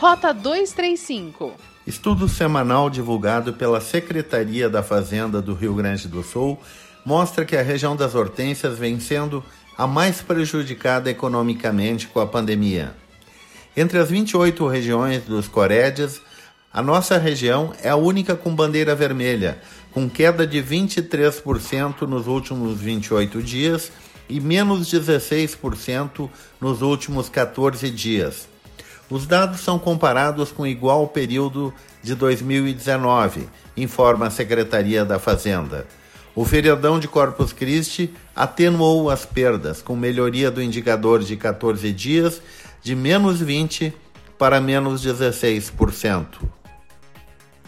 Rota 235. Estudo semanal divulgado pela Secretaria da Fazenda do Rio Grande do Sul mostra que a região das hortênsias vem sendo a mais prejudicada economicamente com a pandemia. Entre as 28 regiões dos Corédias, a nossa região é a única com bandeira vermelha, com queda de 23% nos últimos 28 dias e menos 16% nos últimos 14 dias. Os dados são comparados com igual período de 2019, informa a Secretaria da Fazenda. O feriadão de Corpus Christi atenuou as perdas, com melhoria do indicador de 14 dias de menos 20% para menos 16%.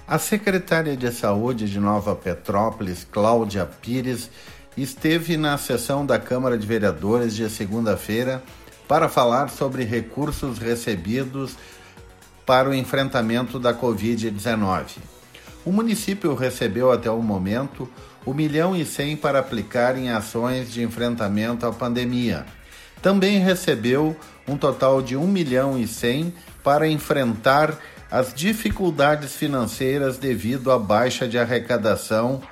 A secretária de Saúde de Nova Petrópolis, Cláudia Pires, esteve na sessão da Câmara de Vereadores de segunda-feira para falar sobre recursos recebidos para o enfrentamento da Covid-19. O município recebeu até o momento 1 milhão e 100 para aplicar em ações de enfrentamento à pandemia. Também recebeu um total de 1 milhão e 100 para enfrentar as dificuldades financeiras devido à baixa de arrecadação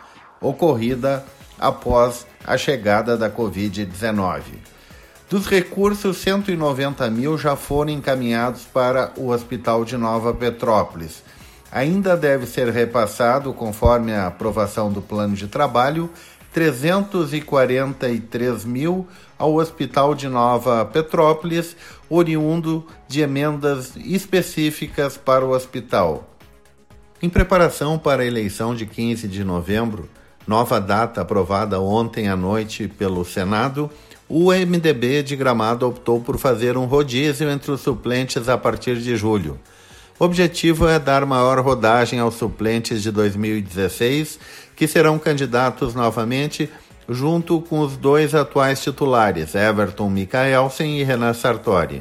ocorrida após a chegada da Covid-19. Dos recursos, 190 mil já foram encaminhados para o Hospital de Nova Petrópolis. Ainda deve ser repassado, conforme a aprovação do plano de trabalho, 343 mil ao Hospital de Nova Petrópolis, oriundo de emendas específicas para o hospital. Em preparação para a eleição de 15 de novembro, nova data aprovada ontem à noite pelo Senado, o MDB de Gramado optou por fazer um rodízio entre os suplentes a partir de julho. O objetivo é dar maior rodagem aos suplentes de 2016, que serão candidatos novamente, junto com os dois atuais titulares, Everton Mikaelsen e Renan Sartori.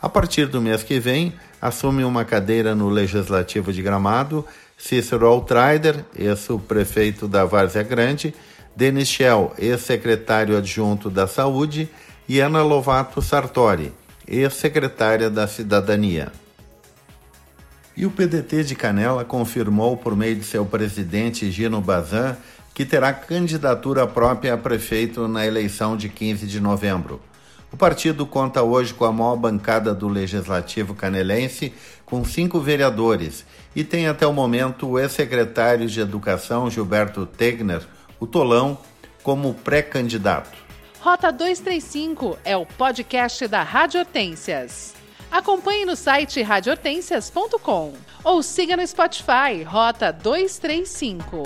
A partir do mês que vem, assume uma cadeira no Legislativo de Gramado Cícero Altrider, ex-prefeito da Várzea Grande, Denis Schell, ex-secretário adjunto da Saúde, e Ana Lovato Sartori, ex-secretária da Cidadania. E o PDT de Canela confirmou, por meio de seu presidente Gino Bazan, que terá candidatura própria a prefeito na eleição de 15 de novembro. O partido conta hoje com a maior bancada do Legislativo canelense, com cinco vereadores, e tem até o momento o ex-secretário de Educação, Gilberto Tegner, o Tolão, como pré-candidato. Rota 235 é o podcast da Rádio Hortências. Acompanhe no site radiohortências.com ou siga no Spotify Rota 235.